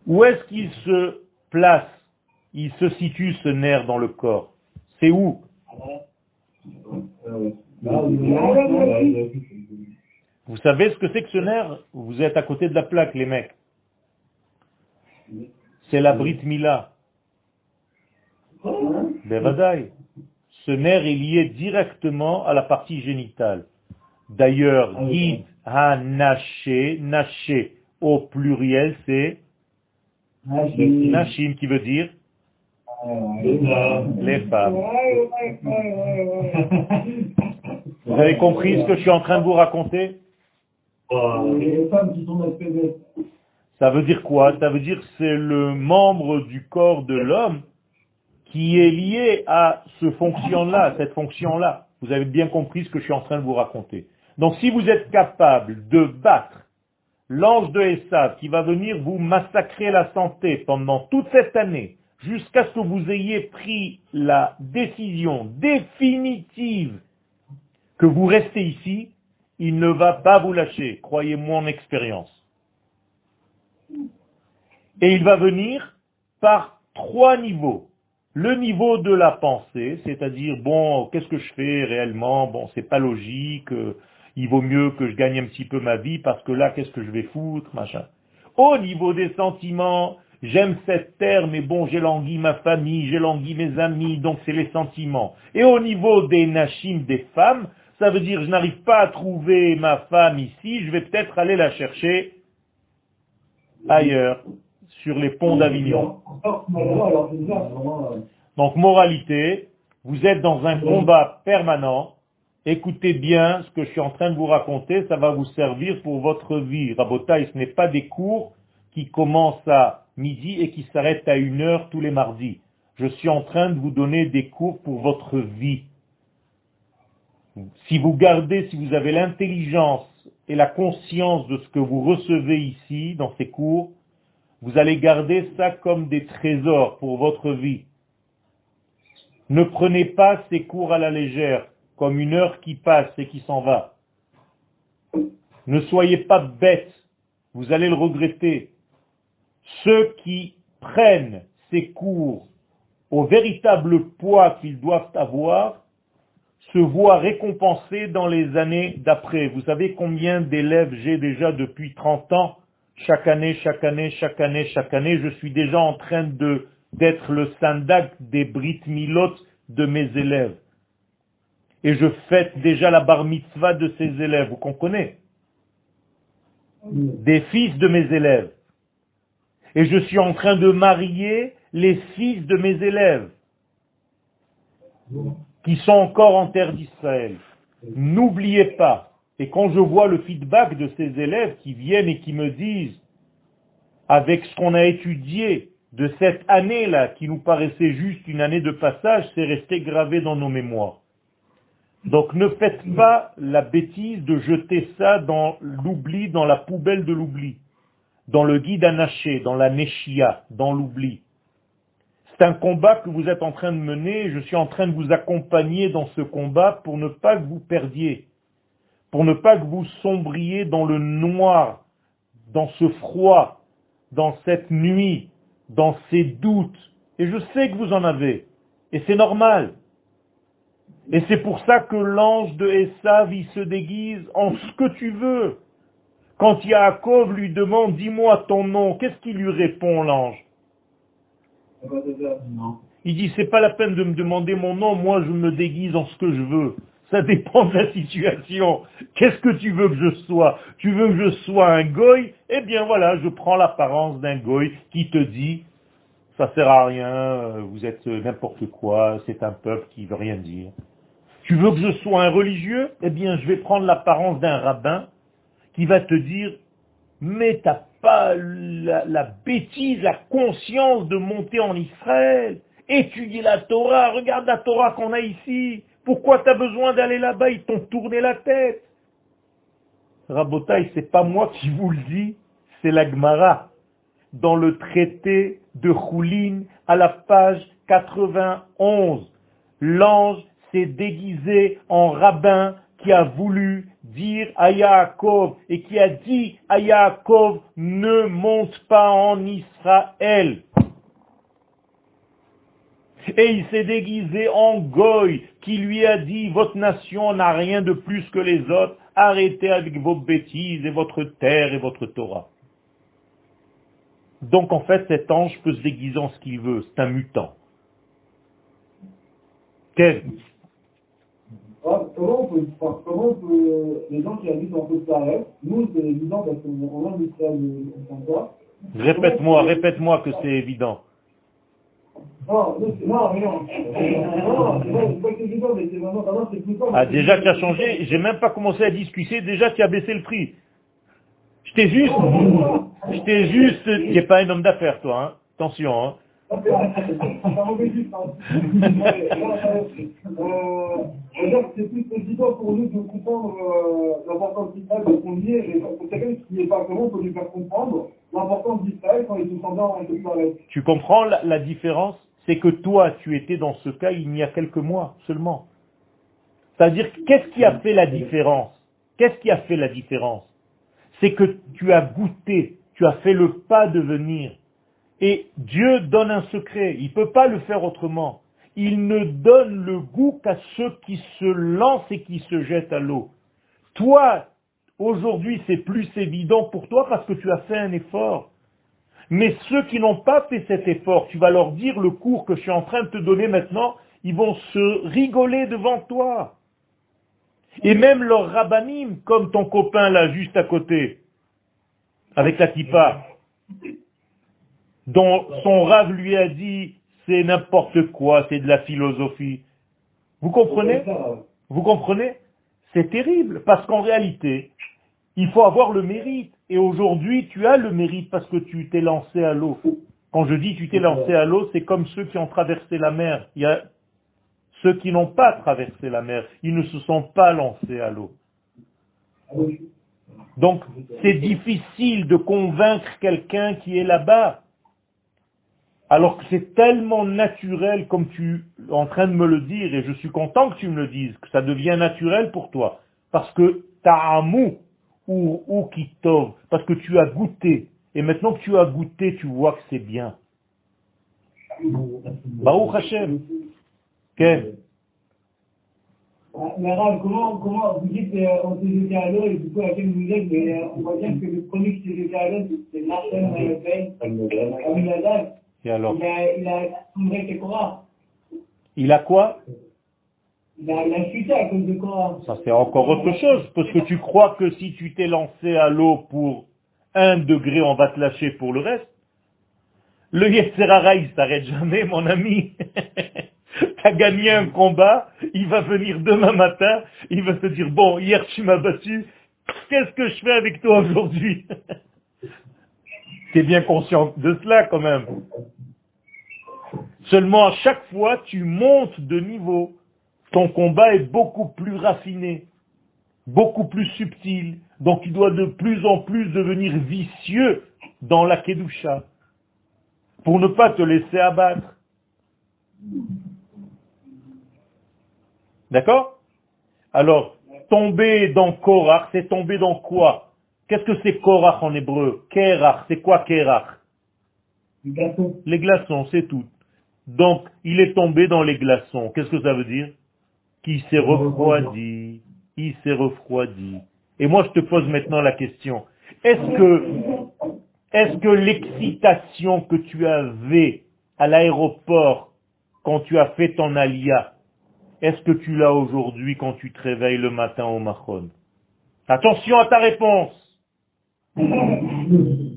S1: Où est-ce qu'il se place? Il se situe ce nerf dans le corps. C'est où? Vous savez ce que c'est que ce nerf? Vous êtes à côté de la plaque, les mecs. C'est la Brit Mila. Bevadaï. Ce nerf est lié directement à la partie génitale. D'ailleurs, guide ha naché, naché au pluriel, c'est nashim qui veut dire les femmes. [LAUGHS] [LAUGHS] Vous avez compris ce que je suis en train de vous raconter? Ça veut dire quoi? Ça veut dire que c'est le membre du corps de l'homme qui est lié à ce fonction-là, cette fonction-là. Vous avez bien compris ce que je suis en train de vous raconter. Donc si vous êtes capable de battre l'ange de Esav qui va venir vous massacrer la santé pendant toute cette année, jusqu'à ce que vous ayez pris la décision définitive que vous restez ici, il ne va pas vous lâcher, croyez-moi en expérience. Et il va venir par trois niveaux. Le niveau de la pensée, c'est-à-dire, bon, qu'est-ce que je fais réellement? Bon, c'est pas logique, euh, il vaut mieux que je gagne un petit peu ma vie parce que là, qu'est-ce que je vais foutre, machin. Au niveau des sentiments, j'aime cette terre, mais bon, j'ai langui ma famille, j'ai langui mes amis, donc c'est les sentiments. Et au niveau des nachim, des femmes, ça veut dire je n'arrive pas à trouver ma femme ici, je vais peut-être aller la chercher ailleurs, sur les ponts d'Avignon. Donc moralité, vous êtes dans un combat permanent, Écoutez bien ce que je suis en train de vous raconter, ça va vous servir pour votre vie. Rabotaï, ce n'est pas des cours qui commencent à midi et qui s'arrêtent à une heure tous les mardis. Je suis en train de vous donner des cours pour votre vie. Si vous gardez, si vous avez l'intelligence et la conscience de ce que vous recevez ici, dans ces cours, vous allez garder ça comme des trésors pour votre vie. Ne prenez pas ces cours à la légère comme une heure qui passe et qui s'en va. Ne soyez pas bêtes, vous allez le regretter. Ceux qui prennent ces cours au véritable poids qu'ils doivent avoir se voient récompensés dans les années d'après. Vous savez combien d'élèves j'ai déjà depuis 30 ans? Chaque année, chaque année, chaque année, chaque année, je suis déjà en train de d'être le sandak des Brit Milot de mes élèves. Et je fête déjà la bar mitzvah de ses élèves, vous comprenez? Des fils de mes élèves. Et je suis en train de marier les fils de mes élèves qui sont encore en terre d'Israël. N'oubliez pas, et quand je vois le feedback de ces élèves qui viennent et qui me disent, avec ce qu'on a étudié de cette année-là, qui nous paraissait juste une année de passage, c'est resté gravé dans nos mémoires. Donc ne faites pas la bêtise de jeter ça dans l'oubli, dans la poubelle de l'oubli, dans le guide anaché, dans la neshia, dans l'oubli. C'est un combat que vous êtes en train de mener, je suis en train de vous accompagner dans ce combat pour ne pas que vous perdiez, pour ne pas que vous sombriez dans le noir, dans ce froid, dans cette nuit, dans ces doutes. Et je sais que vous en avez, et c'est normal. Et c'est pour ça que l'ange de Esav, il se déguise en ce que tu veux. Quand Yaakov lui demande, dis-moi ton nom, qu'est-ce qu'il lui répond, l'ange? Il dit, c'est pas la peine de me demander mon nom, moi je me déguise en ce que je veux. Ça dépend de la situation. Qu'est-ce que tu veux que je sois? Tu veux que je sois un goy? Eh bien voilà, je prends l'apparence d'un goy qui te dit, ça sert à rien, vous êtes n'importe quoi, c'est un peuple qui veut rien dire. Tu veux que je sois un religieux? Eh bien, je vais prendre l'apparence d'un rabbin qui va te dire, mais t'as la, bêtise, la conscience de monter en Israël, étudier la Torah, regarde la Torah qu'on a ici, pourquoi tu as besoin d'aller là-bas? Ils t'ont tourné la tête. Rabotaï, c'est pas moi qui vous le dis, c'est la Gemara. Dans le traité de Choulin, à la page 91, l'ange s'est déguisé en rabbin qui a voulu dire à Yaakov et qui a dit à Yaakov, ne monte pas en Israël. Et il s'est déguisé en goy qui lui a dit, votre nation n'a rien de plus que les autres, arrêtez avec vos bêtises et votre terre et votre Torah. Donc en fait, cet ange peut se déguiser en ce qu'il veut, c'est un mutant. Quel?
S3: Comment, on peut, comment on peut, les gens qui habitent en Côte nous c'est évident parce qu'on a on pas.
S1: Répète-moi, répète-moi que c'est évident.
S3: Non, non, non.
S1: Ah, déjà tu as changé, j'ai même pas commencé à discuter, déjà tu as baissé le prix. Je t'ai juste, je t'ai juste, tu n'es pas un homme d'affaires toi, hein. Attention, hein.
S3: C'est plus évident pour nous de comprendre l'importance d'Israël qu'on y est, et pour quelqu'un qui n'est pas comment peut lui faire comprendre l'importance d'Israël quand il se sent dans
S1: Tu comprends la, la différence? C'est que toi, tu étais dans ce cas il y a quelques mois seulement. C'est-à-dire, qu'est-ce qui a fait la différence? Qu'est-ce qui a fait la différence? C'est que tu as goûté, tu as fait le pas de venir. Et Dieu donne un secret, il ne peut pas le faire autrement. Il ne donne le goût qu'à ceux qui se lancent et qui se jettent à l'eau. Toi, aujourd'hui, c'est plus évident pour toi parce que tu as fait un effort. Mais ceux qui n'ont pas fait cet effort, tu vas leur dire le cours que je suis en train de te donner maintenant, ils vont se rigoler devant toi. Et même leur rabbinim, comme ton copain là juste à côté, avec la kippa, dont son rave lui a dit c'est n'importe quoi, c'est de la philosophie. Vous comprenez? Vous comprenez? C'est terrible, parce qu'en réalité, il faut avoir le mérite. Et aujourd'hui, tu as le mérite parce que tu t'es lancé à l'eau. Quand je dis tu t'es lancé à l'eau, c'est comme ceux qui ont traversé la mer. Il y a ceux qui n'ont pas traversé la mer. Ils ne se sont pas lancés à l'eau. Donc, c'est difficile de convaincre quelqu'un qui est là-bas. Alors que c'est tellement naturel comme tu es en train de me le dire, et je suis content que tu me le dises, que ça devient naturel pour toi. Parce que ta'amou ou, ou kitov, parce que tu as goûté. Et maintenant que tu as goûté, tu vois que c'est bien. Baruch Hashem.
S2: Quel mais comment, comment vous dites qu'on s'est jeté à l'eau et du coup à quel vous êtes, mais on voit bien que le premier qui s'est jeté à l'eau, c'est Martin Le Pen,
S1: et alors
S2: Il a, il a
S1: Il a quoi?
S2: Il a, il a chuté à cause de quoi
S1: Ça c'est encore autre chose, parce que tu crois que si tu t'es lancé à l'eau pour un degré, on va te lâcher pour le reste? Le Yetzerara, il s'arrête jamais, mon ami. [LAUGHS] tu as gagné un combat, il va venir demain matin, il va te dire, bon, hier tu m'as battu, qu'est-ce que je fais avec toi aujourd'hui? [LAUGHS] Tu es bien conscient de cela quand même. Seulement à chaque fois, tu montes de niveau. Ton combat est beaucoup plus raffiné, beaucoup plus subtil. Donc il doit de plus en plus devenir vicieux dans la Kedusha pour ne pas te laisser abattre. D'accord? Alors, tomber dans Korach, c'est tomber dans quoi? Qu'est-ce que c'est Korach en hébreu? Kerach, c'est quoi Kerach? Les glaçons, c'est tout. Donc, il est tombé dans les glaçons. Qu'est-ce que ça veut dire? Qu'il s'est refroidi. Il s'est refroidi. Et moi, je te pose maintenant la question. Est-ce que, est-ce que l'excitation que tu avais à l'aéroport quand tu as fait ton alia, est-ce que tu l'as aujourd'hui quand tu te réveilles le matin au Mahon? Attention à ta réponse. [LAUGHS]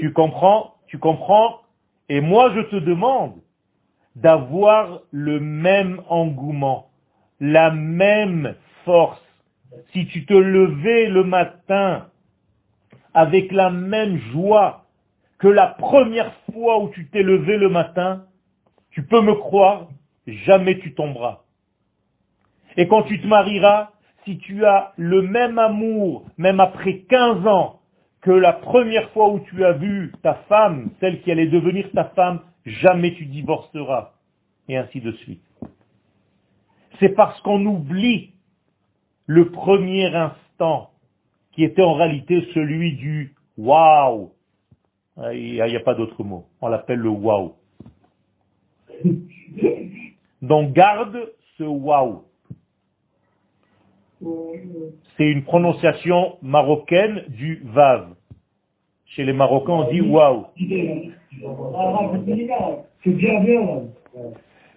S1: Tu comprends tu comprends Et moi, je te demande, d'avoir le même engouement, la même force. Si tu te levais le matin avec la même joie que la première fois où tu t'es levé le matin, tu peux me croire, jamais tu tomberas. Et quand tu te marieras, si tu as le même amour, même après 15 ans, que la première fois où tu as vu ta femme, celle qui allait devenir ta femme, jamais tu divorceras. Et ainsi de suite. C'est parce qu'on oublie le premier instant qui était en réalité celui du waouh. Il n'y a, pas d'autre mot. On l'appelle le waouh. Donc garde ce waouh. C'est une prononciation marocaine du vav. Chez les Marocains, on dit waouh.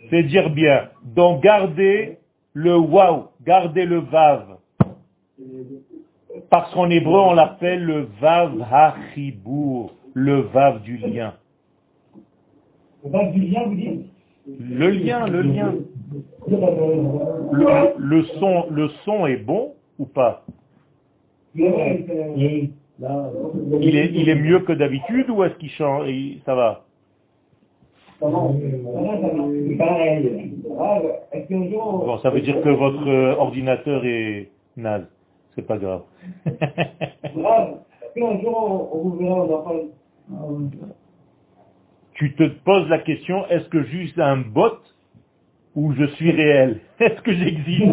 S1: C'est dire bien. Donc gardez le waouh, gardez le vav. Parce qu'en hébreu, on l'appelle le vav hachibour, le vav du lien.
S2: Le vav du lien, vous dites?
S1: Le lien, le lien. Le, son, le son est bon ou pas? Il est, il est mieux que d'habitude ou est-ce qu'il change Ça va? Bon, ça veut dire que votre euh, ordinateur est naze. C'est pas grave. [LAUGHS] Tu te poses la question, est-ce que juste un bot ou je suis réel [LAUGHS] Est-ce que j'existe? [LAUGHS]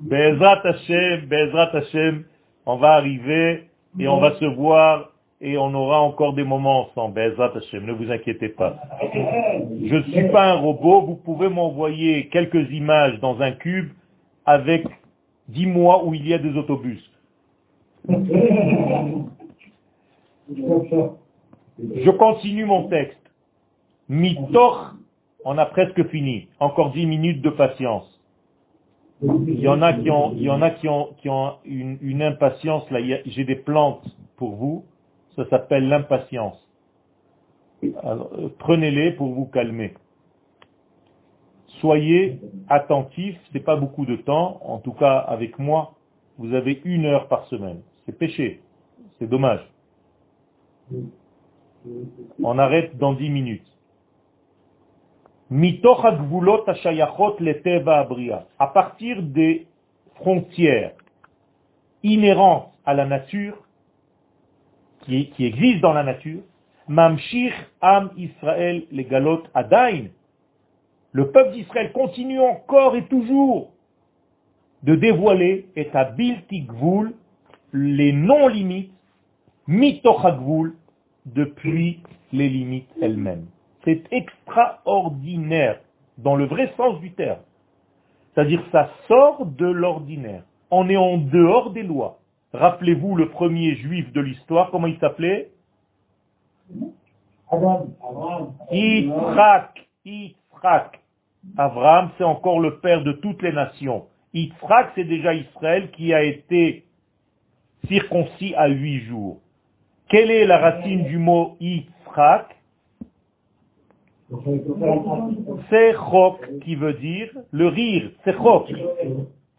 S1: Bezrat Hashem, Bezrat Hashem, on va arriver et on va se voir et on aura encore des moments ensemble. Bezrat Hashem, ne vous inquiétez pas. Je ne suis pas un robot, vous pouvez m'envoyer quelques images dans un cube avec dix mois où il y a des autobus. [LAUGHS] Je continue mon texte. Mitoch, on a presque fini. Encore dix minutes de patience. Il y en a qui ont, il y en a qui ont, qui ont une, une impatience. Là, j'ai des plantes pour vous. Ça s'appelle l'impatience. Euh, prenez-les pour vous calmer. Soyez attentifs. C'est pas beaucoup de temps. En tout cas, avec moi, vous avez une heure par semaine. C'est péché. C'est dommage. On arrête dans dix minutes. À partir des frontières inhérentes à la nature, qui, existent dans la nature, Mamshir Am Israël les galot Adain, le peuple d'Israël continue encore et toujours de dévoiler et à Biltigvul les non-limites, mitochagvul, depuis les limites elles-mêmes. C'est extraordinaire, dans le vrai sens du terme. C'est-à-dire ça sort de l'ordinaire. On est en dehors des lois. Rappelez-vous le premier juif de l'histoire, comment il s'appelait? Yitzhak. Yitzhak. Abraham, c'est encore le père de toutes les nations. Yitzhak, c'est déjà Israël qui a été circoncis à huit jours. Quelle est la racine du mot Yitzhak? Sechok, qui veut dire le rire. Sechok.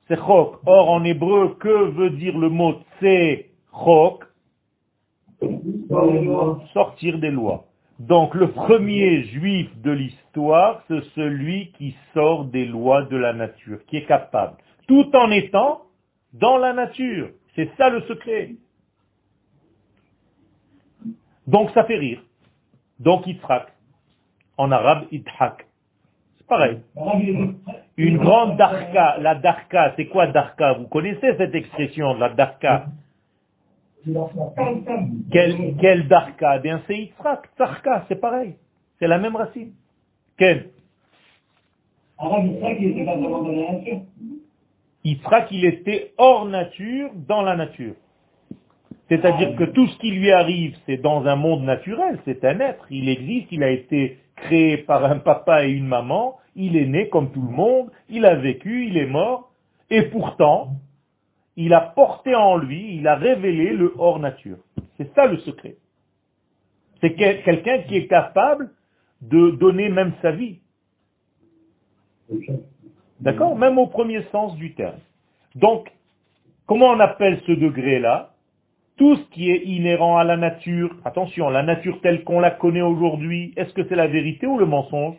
S1: Sechok. Or, en hébreu, que veut dire le mot Sechok? Sortir des lois. Donc, le premier juif de l'histoire, c'est celui qui sort des lois de la nature, qui est capable, tout en étant dans la nature. C'est ça le secret. Donc ça fait rire. Donc Yitzhak. En arabe, Idhak. C'est pareil. Une grande darka. La darka, c'est quoi darka? Vous connaissez cette expression, la darka? Quel, quel darka? Eh Bien c'est Yitzhak. Darka, c'est pareil. C'est la même racine. Quel Yitzhak, il était hors nature, dans la nature. C'est-à-dire que tout ce qui lui arrive, c'est dans un monde naturel, c'est un être, il existe, il a été créé par un papa et une maman, il est né comme tout le monde, il a vécu, il est mort, et pourtant, il a porté en lui, il a révélé le hors nature. C'est ça le secret. C'est quelqu'un qui est capable de donner même sa vie. D'accord? Même au premier sens du terme. Donc, comment on appelle ce degré-là? Tout ce qui est inhérent à la nature, attention, la nature telle qu'on la connaît aujourd'hui, est-ce que c'est la vérité ou le mensonge?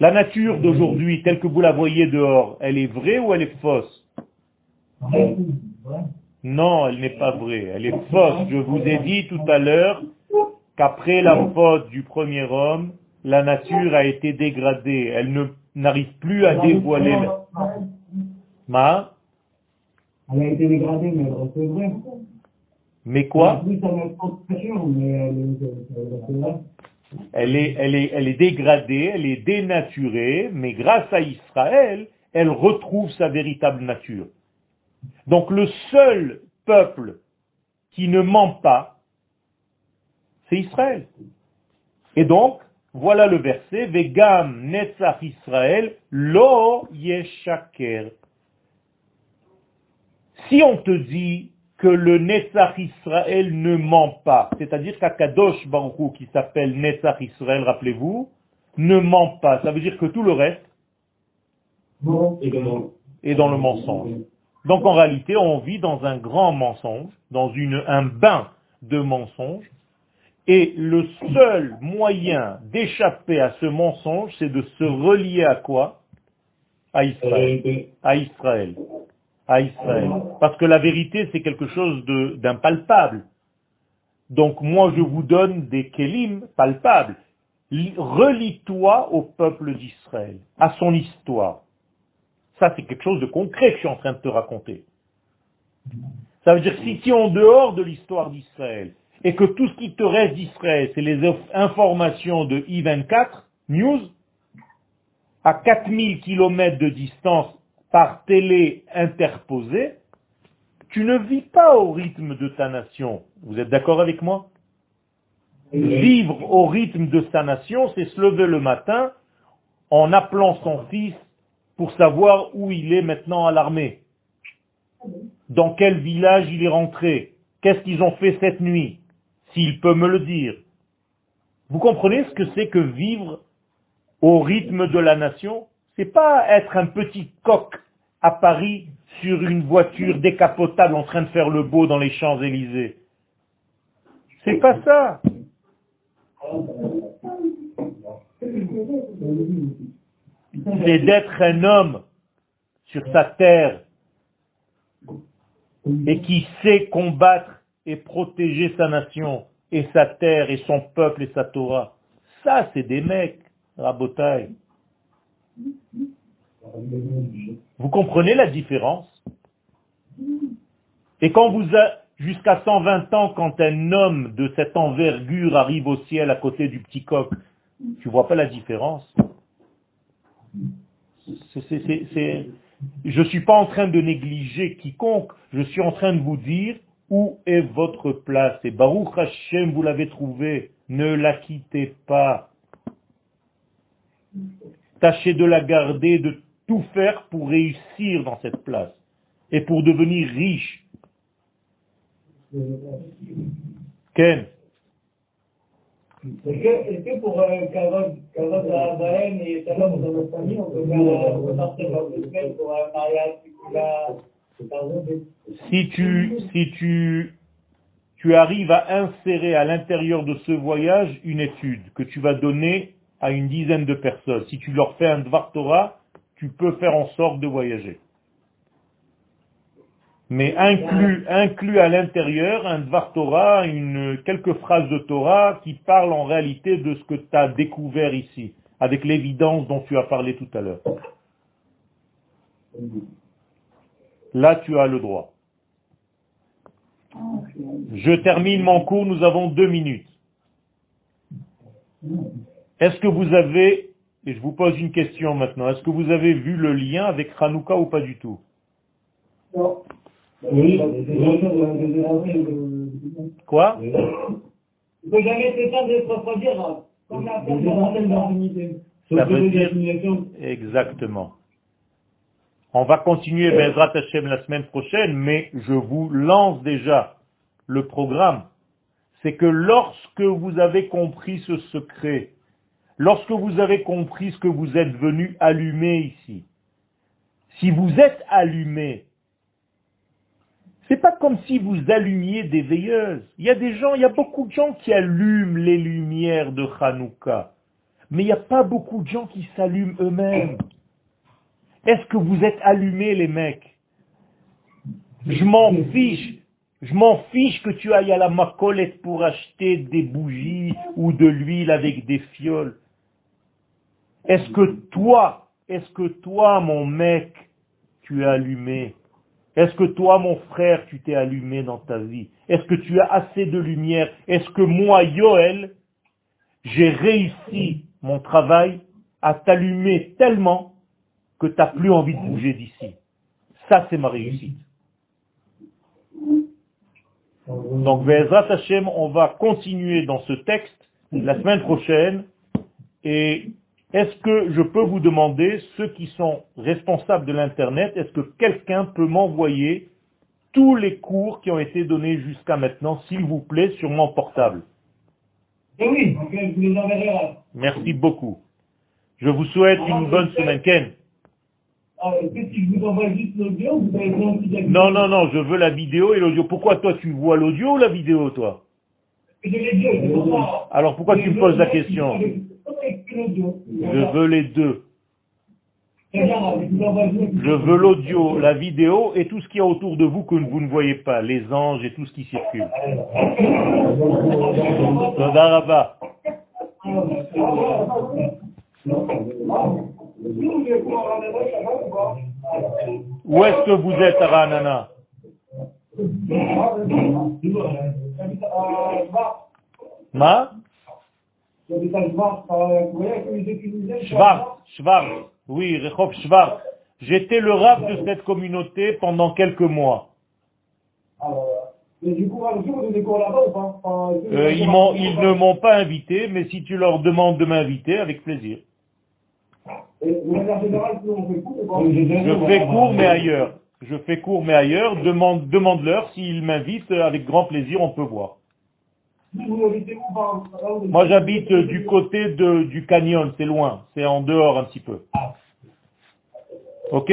S1: La nature d'aujourd'hui, telle que vous la voyez dehors, elle est vraie ou elle est fausse? Non, elle n'est pas vraie, elle est fausse. Je vous ai dit tout à l'heure qu'après la faute du premier homme, la nature a été dégradée. Elle n'arrive plus à dévoiler. Ma?
S2: Elle a été dégradée, mais elle vrai.
S1: Mais quoi elle est, elle, est, elle est dégradée, elle est dénaturée, mais grâce à Israël, elle retrouve sa véritable nature. Donc le seul peuple qui ne ment pas, c'est Israël. Et donc, voilà le verset, Vegam Netzach Israël, lo yeshaker. Si on te dit que le Netzach Israël ne ment pas, c'est-à-dire qu'Akadosh Baruch qui s'appelle Netzach Israël, rappelez-vous, ne ment pas, ça veut dire que tout le reste est dans le mensonge. Donc en réalité, on vit dans un grand mensonge, dans une, un bain de mensonges, et le seul moyen d'échapper à ce mensonge, c'est de se relier à quoi? À Israël. À Israël. À Israël. Parce que la vérité, c'est quelque chose d'impalpable. Donc moi, je vous donne des kélim palpables. Relie-toi au peuple d'Israël, à son histoire. Ça, c'est quelque chose de concret que je suis en train de te raconter. Ça veut dire si tu es en dehors de l'histoire d'Israël, et que tout ce qui te reste d'Israël, c'est les informations de I-24 News, à 4000 km de distance par télé interposée, tu ne vis pas au rythme de ta nation. Vous êtes d'accord avec moi? Vivre au rythme de sa nation, c'est se lever le matin en appelant son fils pour savoir où il est maintenant à l'armée. Dans quel village il est rentré? Qu'est-ce qu'ils ont fait cette nuit? S'il peut me le dire. Vous comprenez ce que c'est que vivre au rythme de la nation? C'est pas être un petit coq à Paris sur une voiture décapotable en train de faire le beau dans les Champs-Élysées. C'est pas ça. C'est d'être un homme sur sa terre et qui sait combattre et protéger sa nation et sa terre et son peuple et sa Torah. Ça, c'est des mecs, Rabotai. Vous comprenez la différence? Et quand vous jusqu'à 120 ans, quand un homme de cette envergure arrive au ciel à côté du petit coq, tu vois pas la différence? Je ne suis pas en train de négliger quiconque, je suis en train de vous dire où est votre place? Et Baruch Hashem, vous l'avez trouvé. Ne la quittez pas. Tâchez de la garder, de tout faire pour réussir dans cette place et pour devenir riche. Ken
S2: est-ce que, pour euh, Kavod, Kavod et Shalom dans notre famille, on peut faire euh, pour un mariage
S1: si tu, si tu, tu arrives à insérer à l'intérieur de ce voyage une étude que tu vas donner à une dizaine de personnes, si tu leur fais un Dvar Torah, tu peux faire en sorte de voyager. Mais inclus, inclus à l'intérieur un Dvar Torah, une, quelques phrases de Torah qui parlent en réalité de ce que tu as découvert ici, avec l'évidence dont tu as parlé tout à l'heure là tu as le droit. Je termine mon cours, nous avons deux minutes. Est-ce que vous avez, et je vous pose une question maintenant, est-ce que vous avez vu le lien avec Hanouka ou pas du tout?
S2: Oui.
S1: Quoi? Ça veut dire exactement. On va continuer Bezrat Hashem la semaine prochaine, mais je vous lance déjà le programme, c'est que lorsque vous avez compris ce secret, lorsque vous avez compris ce que vous êtes venu allumer ici, si vous êtes allumé, c'est pas comme si vous allumiez des veilleuses. Il y a des gens, il y a beaucoup de gens qui allument les lumières de Hanouka. Mais il n'y a pas beaucoup de gens qui s'allument eux-mêmes. Est-ce que vous êtes allumés, les mecs? Je m'en fiche. Je m'en fiche que tu ailles à la macolette pour acheter des bougies ou de l'huile avec des fioles. Est-ce que toi, est-ce que toi, mon mec, tu es allumé? Est-ce que toi, mon frère, tu t'es allumé dans ta vie? Est-ce que tu as assez de lumière? Est-ce que moi, Yoel, j'ai réussi mon travail à t'allumer tellement que tu n'as plus envie de bouger d'ici? Ça, c'est ma réussite. Donc, Bezrat Hashem, on va continuer dans ce texte la semaine prochaine. Et est-ce que je peux vous demander, ceux qui sont responsables de l'Internet, est-ce que quelqu'un peut m'envoyer tous les cours qui ont été donnés jusqu'à maintenant, s'il vous plaît, sur mon portable?
S2: Eh oui, je vous les enverrai.
S1: Merci beaucoup. Je vous souhaite une bonne semaine. Ken
S2: Ah, vous vous
S1: Non, non, non, je veux la vidéo et l'audio. Pourquoi toi tu vois l'audio ou la vidéo, toi? Alors pourquoi tu me poses la question? Les deux.
S2: Je vous envoie juste.
S1: Je veux l'audio, la vidéo et tout ce qu'il y a autour de vous que vous ne voyez pas, les anges et tout ce qui circule. Où est-ce que vous êtes, Ranana Ma? Schwarz, Schwarz. Oui, Rehov Schwarz. J'étais le rab de cette communauté pendant quelques mois.
S3: Mais du coup, le jour, vous avez des cours là-bas ou pas? Enfin,
S1: Euh, ils, m'ont- ils ne m'ont pas invité, mais si tu leur demandes de m'inviter, avec plaisir. Je fais court, mais ailleurs. Je fais court, mais ailleurs. Demande, demande-leur s'ils m'invitent, avec grand plaisir, on peut voir. Moi, j'habite euh, du côté de, du canyon, c'est loin. C'est en dehors un petit peu. Ok?